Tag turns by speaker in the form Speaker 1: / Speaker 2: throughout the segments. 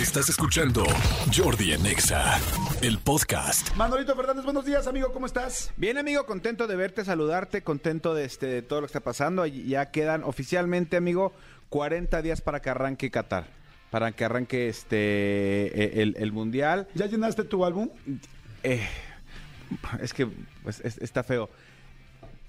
Speaker 1: Estás escuchando Jordi en Exa, el podcast.
Speaker 2: Manolito Fernández, buenos días, amigo, ¿cómo estás?
Speaker 3: Bien, amigo, contento de verte, saludarte, contento de, este, de todo lo que está pasando. Ya quedan oficialmente, amigo, 40 días para que arranque Qatar, para que arranque este eh, el, el Mundial.
Speaker 2: ¿Ya llenaste tu álbum?
Speaker 3: Eh, es que pues, es- está feo.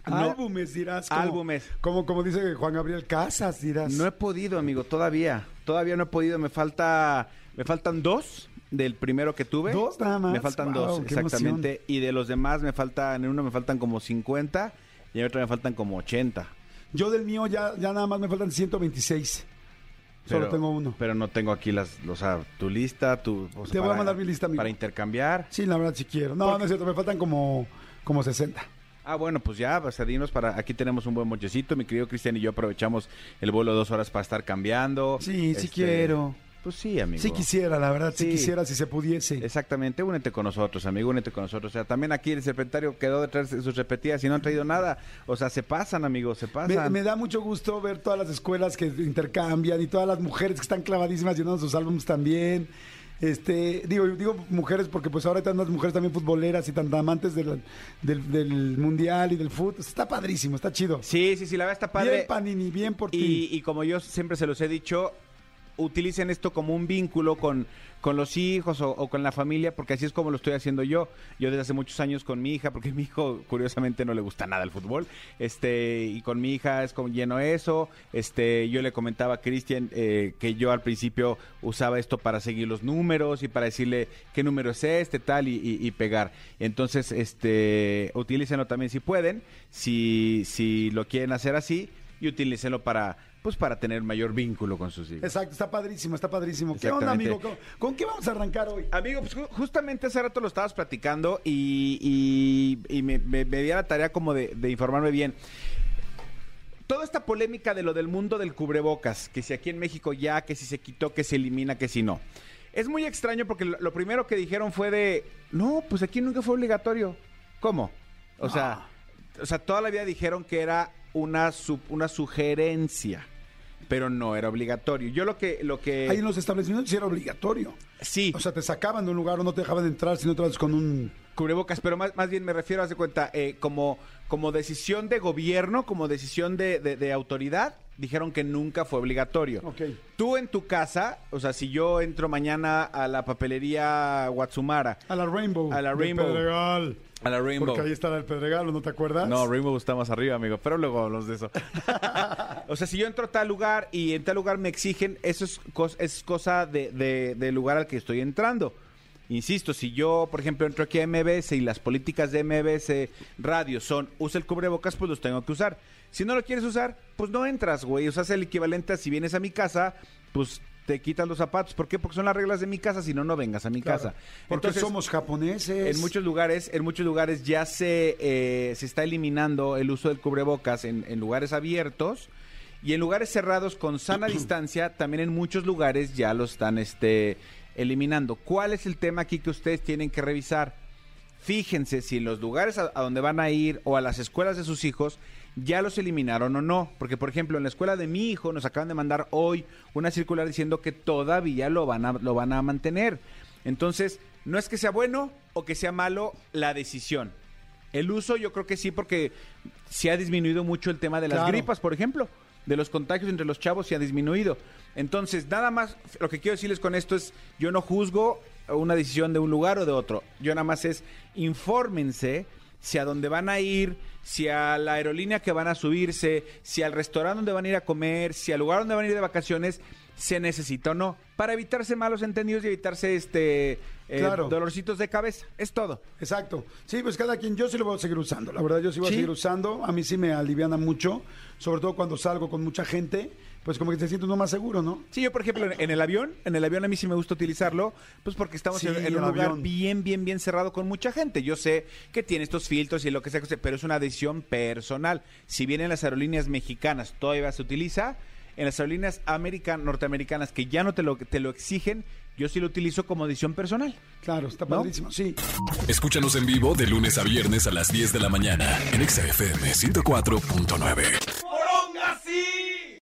Speaker 3: No,
Speaker 2: álbumes, dirás. Como,
Speaker 3: Álbumes.
Speaker 2: Como, como dice Juan Gabriel Casas, dirás.
Speaker 3: No he podido, amigo, todavía. Todavía no he podido. Me falta, me faltan dos del primero que tuve.
Speaker 2: ¿Dos nada más?
Speaker 3: Me faltan
Speaker 2: Wow,
Speaker 3: dos, exactamente. Y de los demás me faltan, en uno me faltan como 50 y en otro me faltan como 80.
Speaker 2: Yo del mío ya, ya nada más me faltan 126. Solo
Speaker 3: Pero-
Speaker 2: tengo uno.
Speaker 3: Pero no tengo aquí las, o sea, tu lista, tu. o sea,
Speaker 2: Te voy a mandar mi lista, amigo.
Speaker 3: Para intercambiar.
Speaker 2: Sí, la verdad, si quiero. No, no es cierto, me faltan como, como 60.
Speaker 3: Ah, bueno, pues ya, pues dinos para. Aquí tenemos un buen mochecito. Mi querido Cristian y yo aprovechamos el vuelo dos horas para estar cambiando.
Speaker 2: Sí, sí
Speaker 3: Este,
Speaker 2: quiero.
Speaker 3: Pues sí, amigo.
Speaker 2: Sí quisiera, la verdad, sí.
Speaker 3: Sí.
Speaker 2: quisiera si se pudiese.
Speaker 3: Exactamente, únete con nosotros, amigo, únete con nosotros. O sea, también aquí el secretario quedó detrás de sus repetidas y no han traído nada. O sea, se pasan, amigos, se
Speaker 2: Me,
Speaker 3: pasan.
Speaker 2: me da mucho gusto ver todas las escuelas que intercambian y todas las mujeres que están clavadísimas llenando sus álbumes también. Este, digo, digo mujeres porque pues ahora están las mujeres también futboleras y tan amantes del, del, del mundial y del fútbol. Está padrísimo, está chido.
Speaker 3: Sí, sí, sí, la verdad está padre.
Speaker 2: Bien Panini, bien por
Speaker 3: Y,
Speaker 2: ti.
Speaker 3: y como yo siempre se los he dicho, utilicen esto como un vínculo con, con los hijos o, con la familia, porque así es como lo estoy haciendo yo. Yo desde hace muchos años con mi hija, porque mi hijo curiosamente no le gusta nada el fútbol, este y con mi hija es como lleno eso. Este, yo le comentaba a Cristian eh, que yo al principio usaba esto para seguir los números y para decirle qué número es este, tal, y, y- y pegar. Entonces, este, utilícenlo también si pueden, si, si lo quieren hacer así, y utilícenlo para pues para tener mayor vínculo con sus hijos.
Speaker 2: Exacto, está padrísimo, está padrísimo. ¿Qué onda, amigo? ¿Con, con qué vamos a arrancar hoy?
Speaker 3: Amigo, pues ju- justamente hace rato lo estabas platicando y, y- y me, me, me di a la tarea como de, de informarme bien. Toda esta polémica de lo del mundo del cubrebocas, que si aquí en México ya, que si se quitó, que se elimina, que si no. Es muy extraño porque lo, lo primero que dijeron fue de, no, pues aquí nunca fue obligatorio. ¿Cómo? O sea, o sea, toda la vida dijeron que era una, su- una sugerencia, pero no era obligatorio. Yo lo que, lo que,
Speaker 2: Ahí en los establecimientos sí era obligatorio.
Speaker 3: sí,
Speaker 2: O sea, te sacaban de un lugar o no te dejaban entrar si no vas con un...
Speaker 3: cubrebocas, pero más, más bien me refiero, haz de cuenta, eh, como, como decisión de gobierno, como decisión de, de- de autoridad, dijeron que nunca fue obligatorio.
Speaker 2: Ok.
Speaker 3: Tú en tu casa, o sea, si yo entro mañana a la papelería Watsumara,
Speaker 2: A la Rainbow.
Speaker 3: A la Rainbow.
Speaker 2: Pedregal.
Speaker 3: a la Rainbow.
Speaker 2: Porque ahí está el Pedregal, ¿o ¿no te acuerdas?
Speaker 3: No, Rainbow está más arriba, amigo, pero luego hablamos de eso. o sea, si yo entro a tal lugar y en tal lugar me exigen, eso es, cos- es cosa de- de- del lugar al que estoy entrando. Insisto, si yo, por ejemplo, entro aquí a MBS y las políticas de MBS Radio son usa el cubrebocas, pues los tengo que usar. Si no lo quieres usar, pues no entras, güey. O sea, es el equivalente a si vienes a mi casa, pues te quitas los zapatos. ¿Por qué? Porque son las reglas de mi casa, si no, no vengas a mi
Speaker 2: Claro,
Speaker 3: casa.
Speaker 2: Porque
Speaker 3: Entonces,
Speaker 2: somos japoneses.
Speaker 3: en muchos lugares, en muchos lugares ya se, eh, se está eliminando el uso del cubrebocas en, en lugares abiertos y en lugares cerrados con sana distancia, también en muchos lugares ya lo están este, eliminando. ¿Cuál es el tema aquí que ustedes tienen que revisar? Fíjense si en los lugares a, a donde van a ir o a las escuelas de sus hijos ya los eliminaron o no. Porque, por ejemplo, en la escuela de mi hijo nos acaban de mandar hoy una circular diciendo que todavía lo van a, lo van a mantener. Entonces, no es que sea bueno o que sea malo la decisión. El uso yo creo que sí porque se ha disminuido mucho el tema de las
Speaker 2: Claro.
Speaker 3: gripas, por ejemplo. De los contagios entre los chavos se ha disminuido. Entonces, nada más, lo que quiero decirles con esto es, yo no juzgo una decisión de un lugar o de otro. Yo nada más es, infórmense si a dónde van a ir, si a la aerolínea que van a subirse, si al restaurante donde van a ir a comer, si al lugar donde van a ir de vacaciones, se necesita o no. Para evitarse malos entendidos y evitarse este eh,
Speaker 2: Claro.
Speaker 3: dolorcitos de cabeza. Es todo.
Speaker 2: Exacto. Sí, pues cada quien, yo sí lo voy a seguir usando. La verdad, yo sí voy
Speaker 3: ¿Sí?
Speaker 2: a seguir usando. A mí sí me aliviana mucho, sobre todo cuando salgo con mucha gente, pues como que te sientes uno más seguro, ¿no?
Speaker 3: Sí, yo por ejemplo en- el avión, en el avión a mí sí me gusta utilizarlo, pues porque estamos
Speaker 2: Sí,
Speaker 3: en, un lugar
Speaker 2: avión.
Speaker 3: bien, bien, bien cerrado con mucha gente. Yo sé que tiene estos filtros y lo que sea, que sea, pero es una decisión personal. Si bien en las aerolíneas mexicanas todavía se utiliza, en las aerolíneas american, norteamericanas que ya no te lo, te lo exigen, yo sí lo utilizo como decisión personal.
Speaker 2: Claro, está
Speaker 3: ¿No?
Speaker 2: padrísimo. Sí.
Speaker 1: Escúchanos en vivo de lunes a viernes a las 10 de la mañana en Exa FM 104.9.